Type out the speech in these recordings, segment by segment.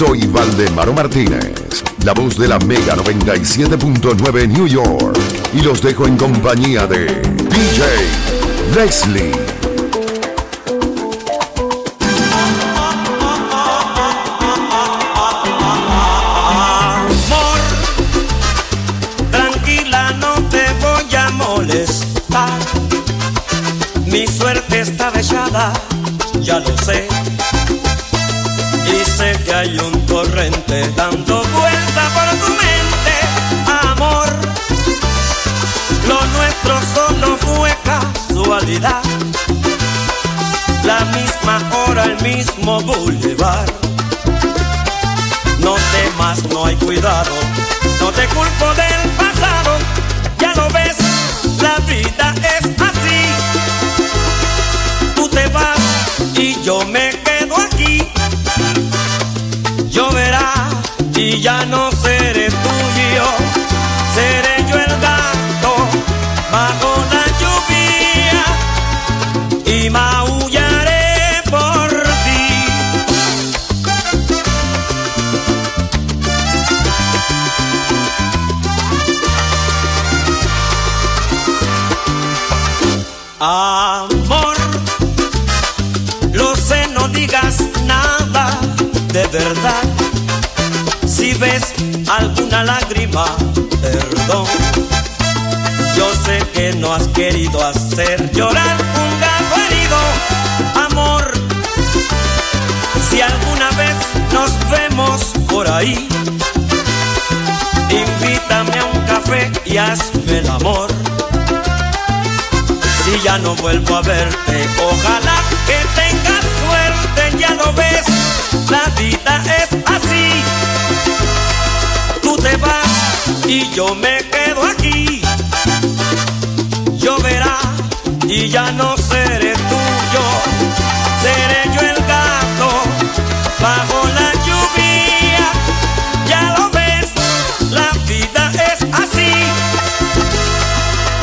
Soy Valdemaro Martínez, la voz de la Mega 97.9 New York. Y los dejo en compañía de DJ Leslie. Amor, tranquila, no te voy a molestar. Mi suerte está echada, ya lo sé. Que hay un torrente dando vuelta por tu mente, amor. Lo nuestro solo fue casualidad. La misma hora, el mismo boulevard. No temas, no hay cuidado. No te culpo del pasado. Ya lo ves, la vida es ya no seré alguna lágrima, perdón. Yo sé que no has querido hacer llorar un gato herido. Amor, si alguna vez nos vemos por ahí, invítame a un café y hazme el amor. Si ya no vuelvo a verte, ojalá que tengas suerte, ya lo ves, la vida es así. Te vas y yo me quedo aquí. Lloverá y ya no seré tuyo, seré yo el gato bajo la lluvia. Ya lo ves, la vida es así.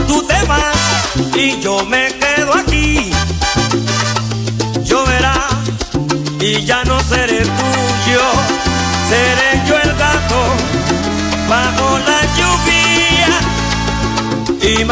Tú te vas y yo me quedo aquí. Lloverá y ya no seré bajo la lluvia y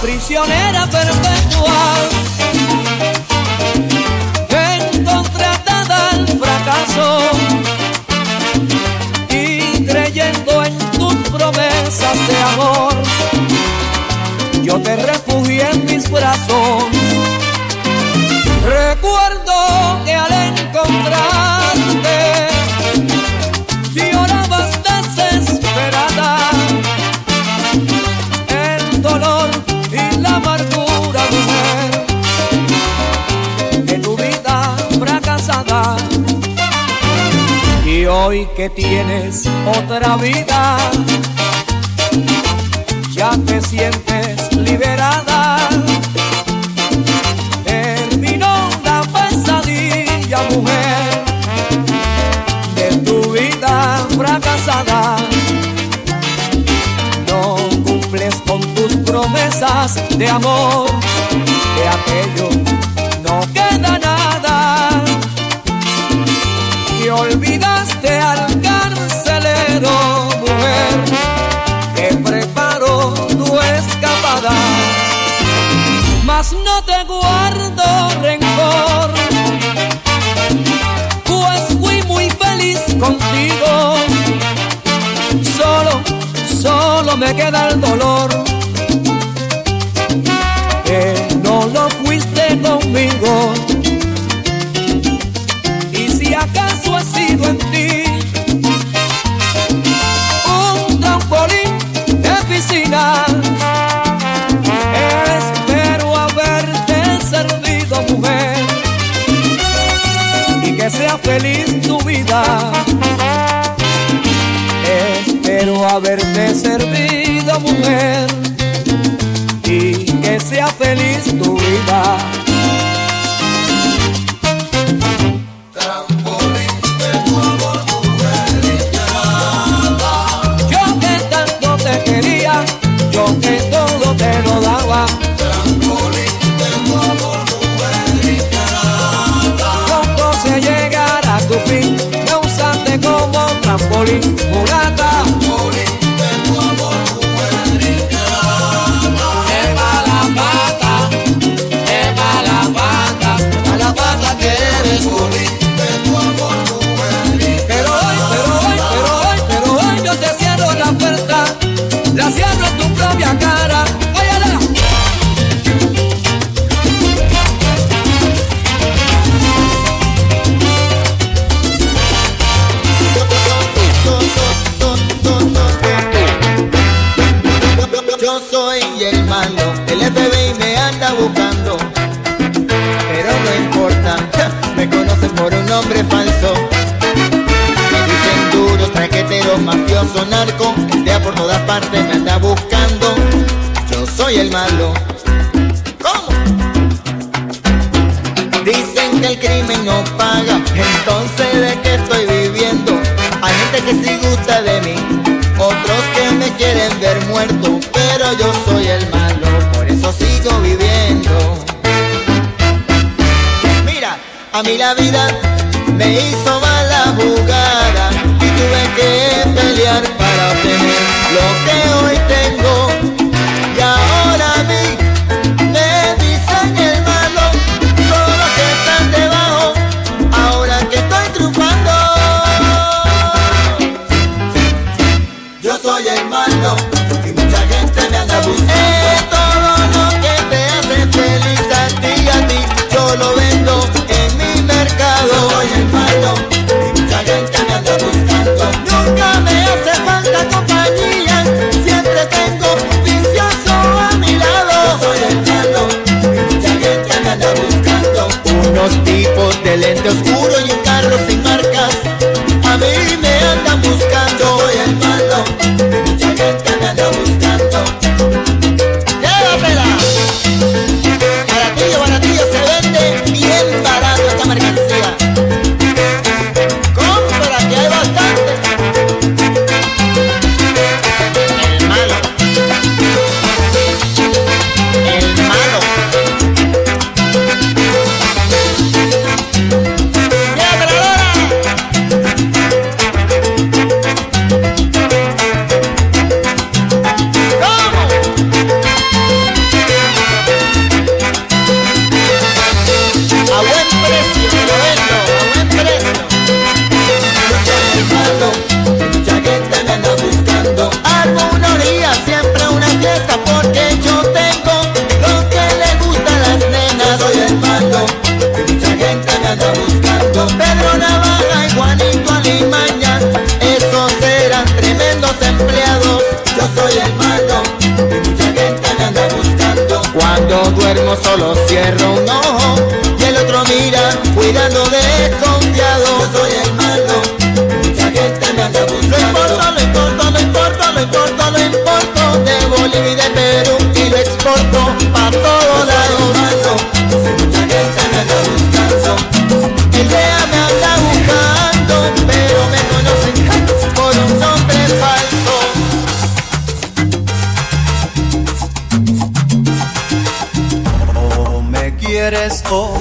prisionera perpetual, contratada al fracaso y creyendo en tus promesas de amor, yo te refugié en mis brazos. Hoy que tienes otra vida, ya te sientes liberada. Terminó la pesadilla, mujer, de tu vida fracasada no cumples con tus promesas de amor, de aquello queda el dolor que no lo fuiste conmigo. Y si acaso ha sido en ti un trampolín de piscina, espero haberte servido mujer y que sea feliz tu vida. Espero haberte servido mujer y que sea feliz tu vida. Óyala. Yo soy el malo, el FBI me anda buscando, pero no importa, me conocen por un nombre falso. Me dicen duro, traquetero, mafioso, narco, el por todas partes me anda buscando. Soy el malo. ¿Cómo? Dicen que el crimen no paga, entonces de qué estoy viviendo. Hay gente que sí gusta de mí, otros que me quieren ver muerto, pero yo soy el malo, por eso sigo viviendo. Mira, a mí la vida me hizo mala jugada Duermo solo cierro un ojo y el otro mira cuidando desconfiado. Yo soy el malo, mucha gente me anda buscando. Lo importo, lo importo, lo importo, lo importo, lo importo de Bolivia y de Perú y lo exporto pa' todos oh.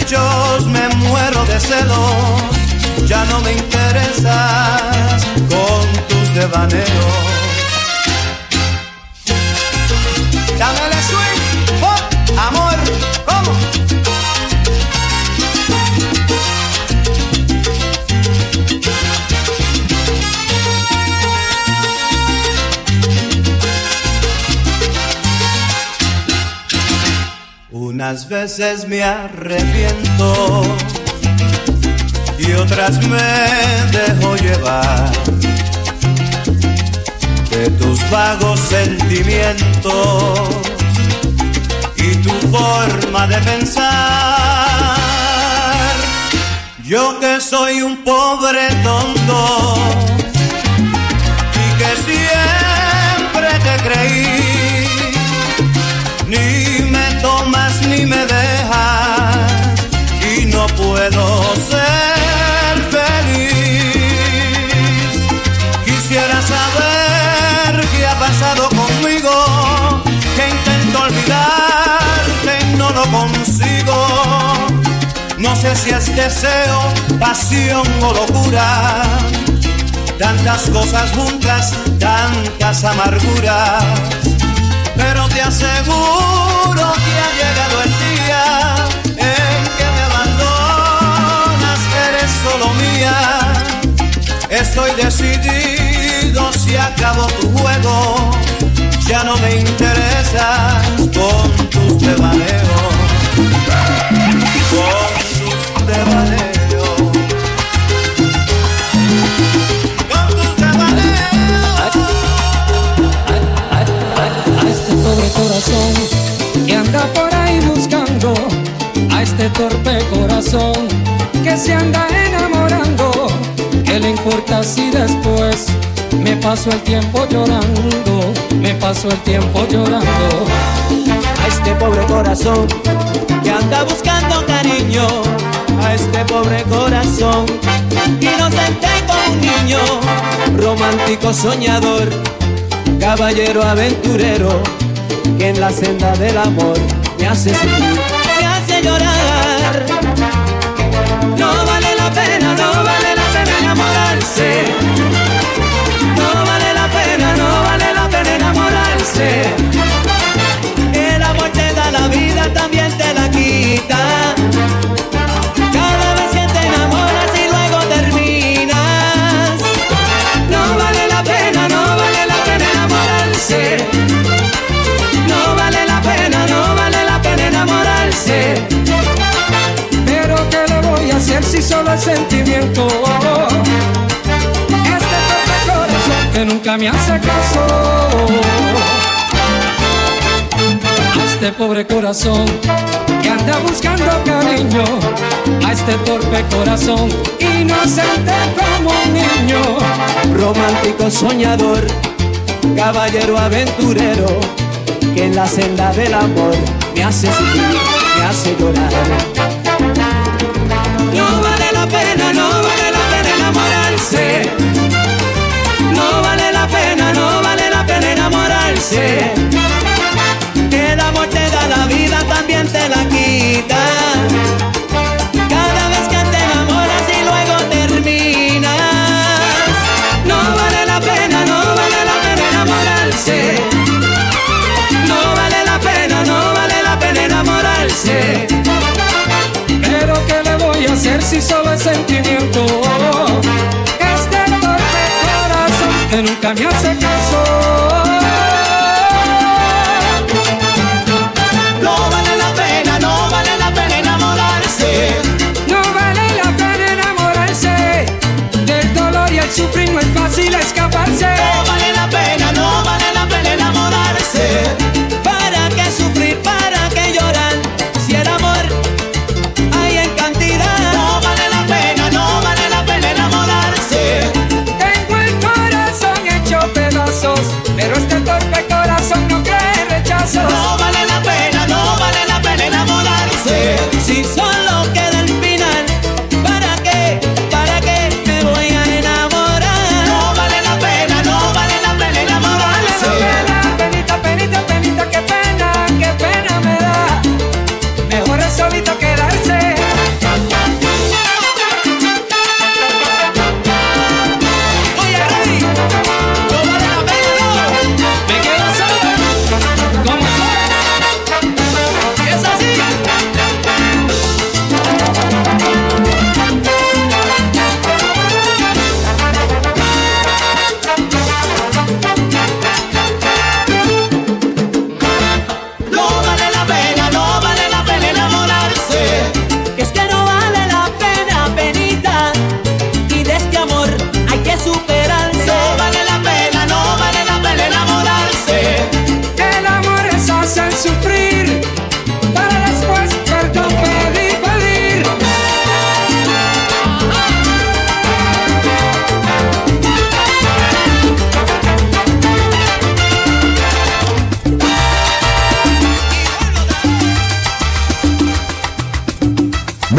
Caprichos me muero de celos ya no me interesas con tus devaneos. Veces me arrepiento y otras me dejo llevar de tus vagos sentimientos y tu forma de pensar. Yo que soy un pobre tonto si es deseo, pasión o locura. Tantas cosas juntas, tantas amarguras. Pero te aseguro que ha llegado el día en que me abandonas, eres solo mía. Estoy decidido si acabó tu juego, ya no me interesas con paso el tiempo llorando, me paso el tiempo llorando. A este pobre corazón que anda buscando cariño, pobre corazón inocente como un niño, romántico soñador, caballero aventurero, que en la senda del amor me hace llorar. Sentimiento? Este corazón que nunca me hace caso este pobre corazón que anda buscando cariño, a este torpe corazón inocente como un niño, romántico soñador, caballero aventurero, que en la senda del amor me hace sufrir, me hace llorar. Enamorarse la vida también te la quita. Cada vez que te enamoras y luego terminas. No vale la pena, no vale la pena enamorarse. No vale la pena, no vale la pena enamorarse. Pero ¿qué le voy a hacer si solo es sentimiento? Este torpe corazón que nunca me hace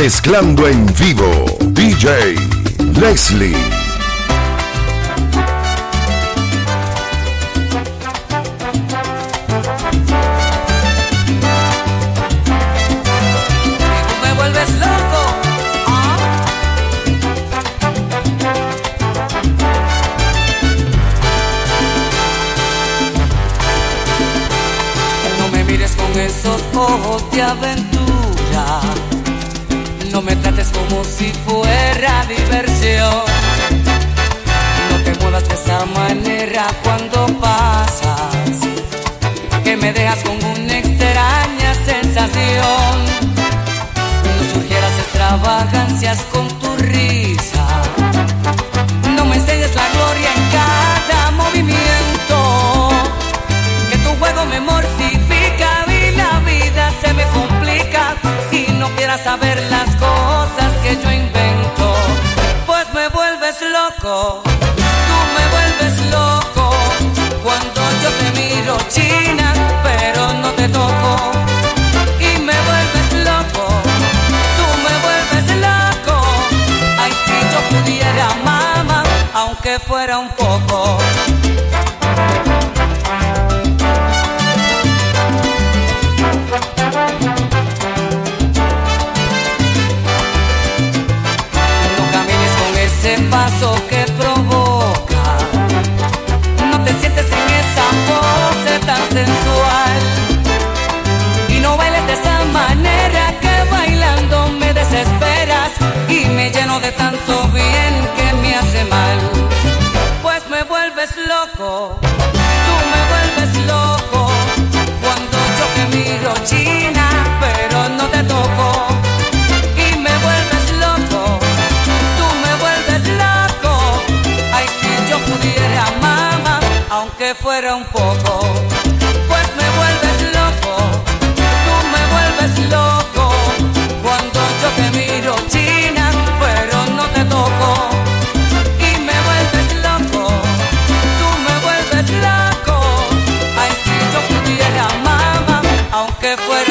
mezclando en vivo. DJ Leslie. Tú me vuelves loco. ah. No me mires con esos ojos de aventura. No me trates como si fuera diversión. No te muevas de esa manera cuando pasas. Que me dejas con una extraña sensación. No surgieras extravagancias con saber las cosas que yo invento. Pues me vuelves loco. Tú me vuelves loco. Cuando yo te miro china, pero no te toco. Y me vuelves loco. Tú me vuelves loco. Ay, si yo pudiera, mamá, aunque fuera un poco. Paso que provoca. No te sientes en esa pose tan sensual. Y no bailes de esa manera que bailando me desesperas. Y me lleno de tanto bien que me hace mal. Pues me vuelves loco. Fuera un poco. Pues me vuelves loco. Tú me vuelves loco. Cuando yo te miro china, pero no te toco. Y me vuelves loco. Tú me vuelves loco. Ay, si yo pudiera, mamá, aunque fuera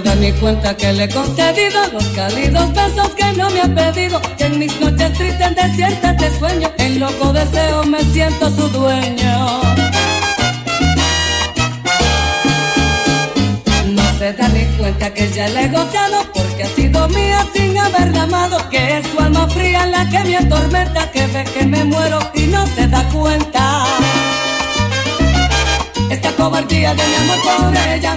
Se da ni cuenta que le he concedido los cálidos besos que no me ha pedido. Que en mis noches tristes desiertas de sueño, en loco deseo me siento su dueño. No se da ni cuenta que ya le he gozado porque ha sido mía sin haberla amado. Que es su alma fría la que me atormenta, que ve que me muero y no se da cuenta. Esta cobardía de mi amor por ella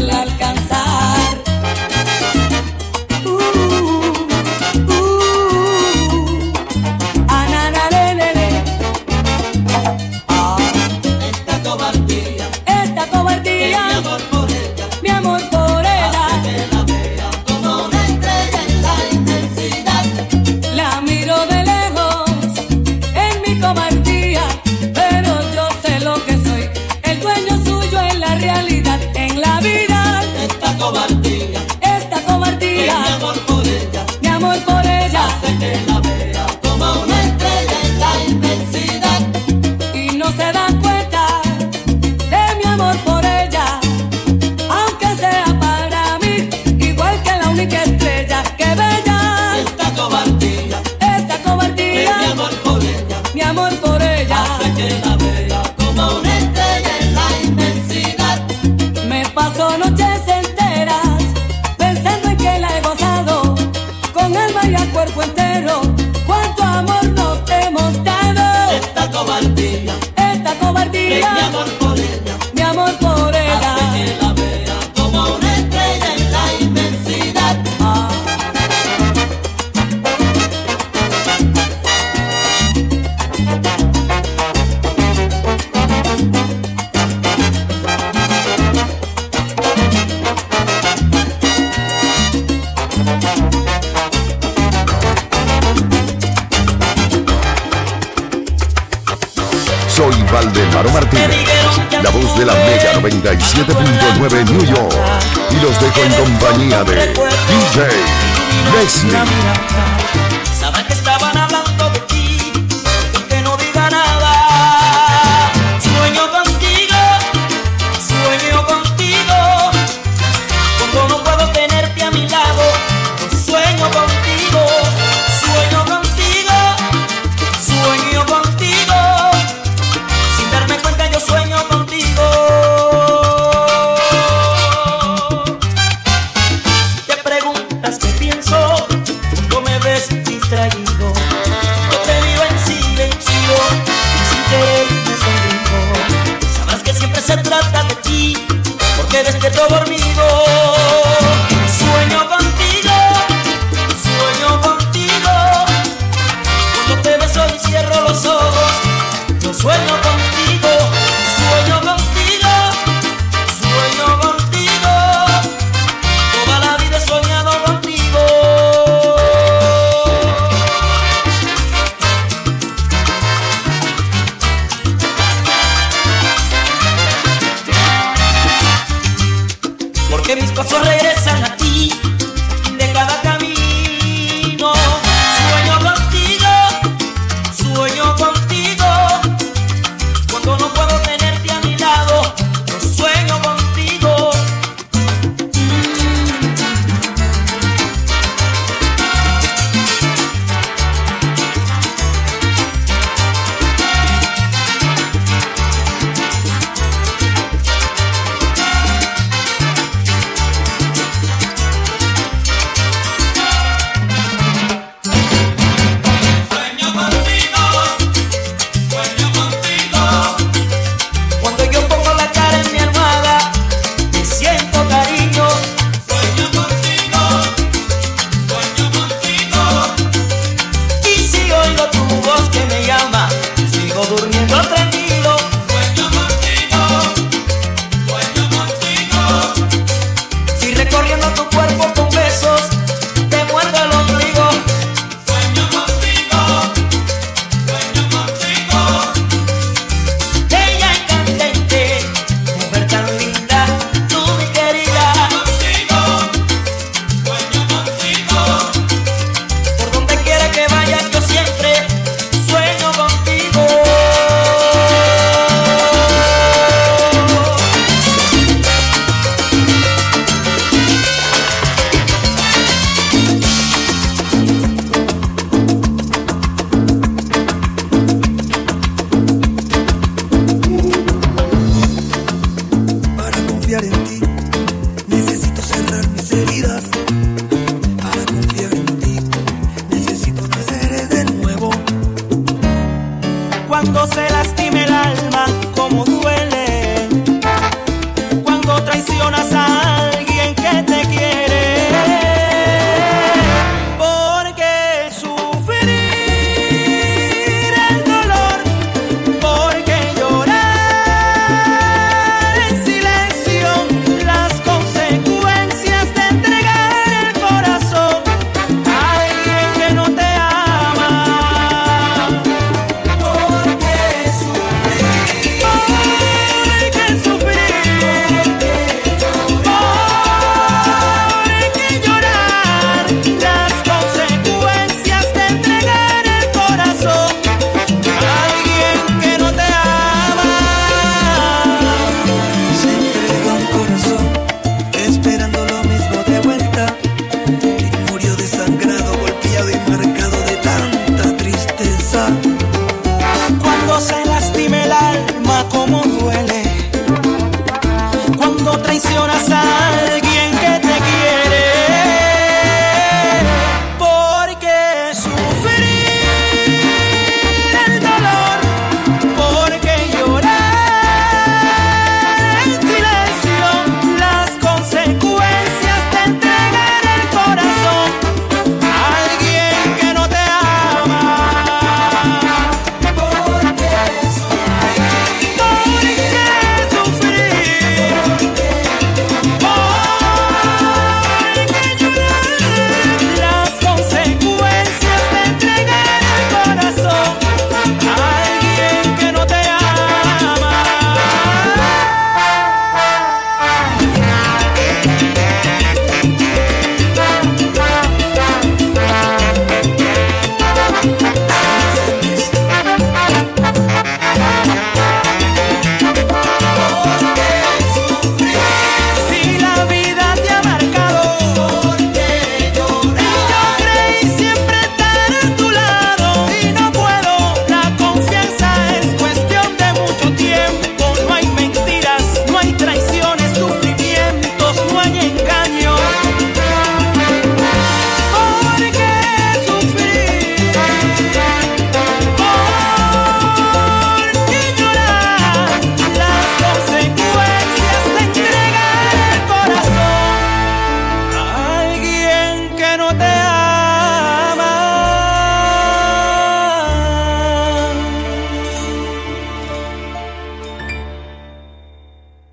97.9 New York. Y los dejo en compañía de DJ Leslie.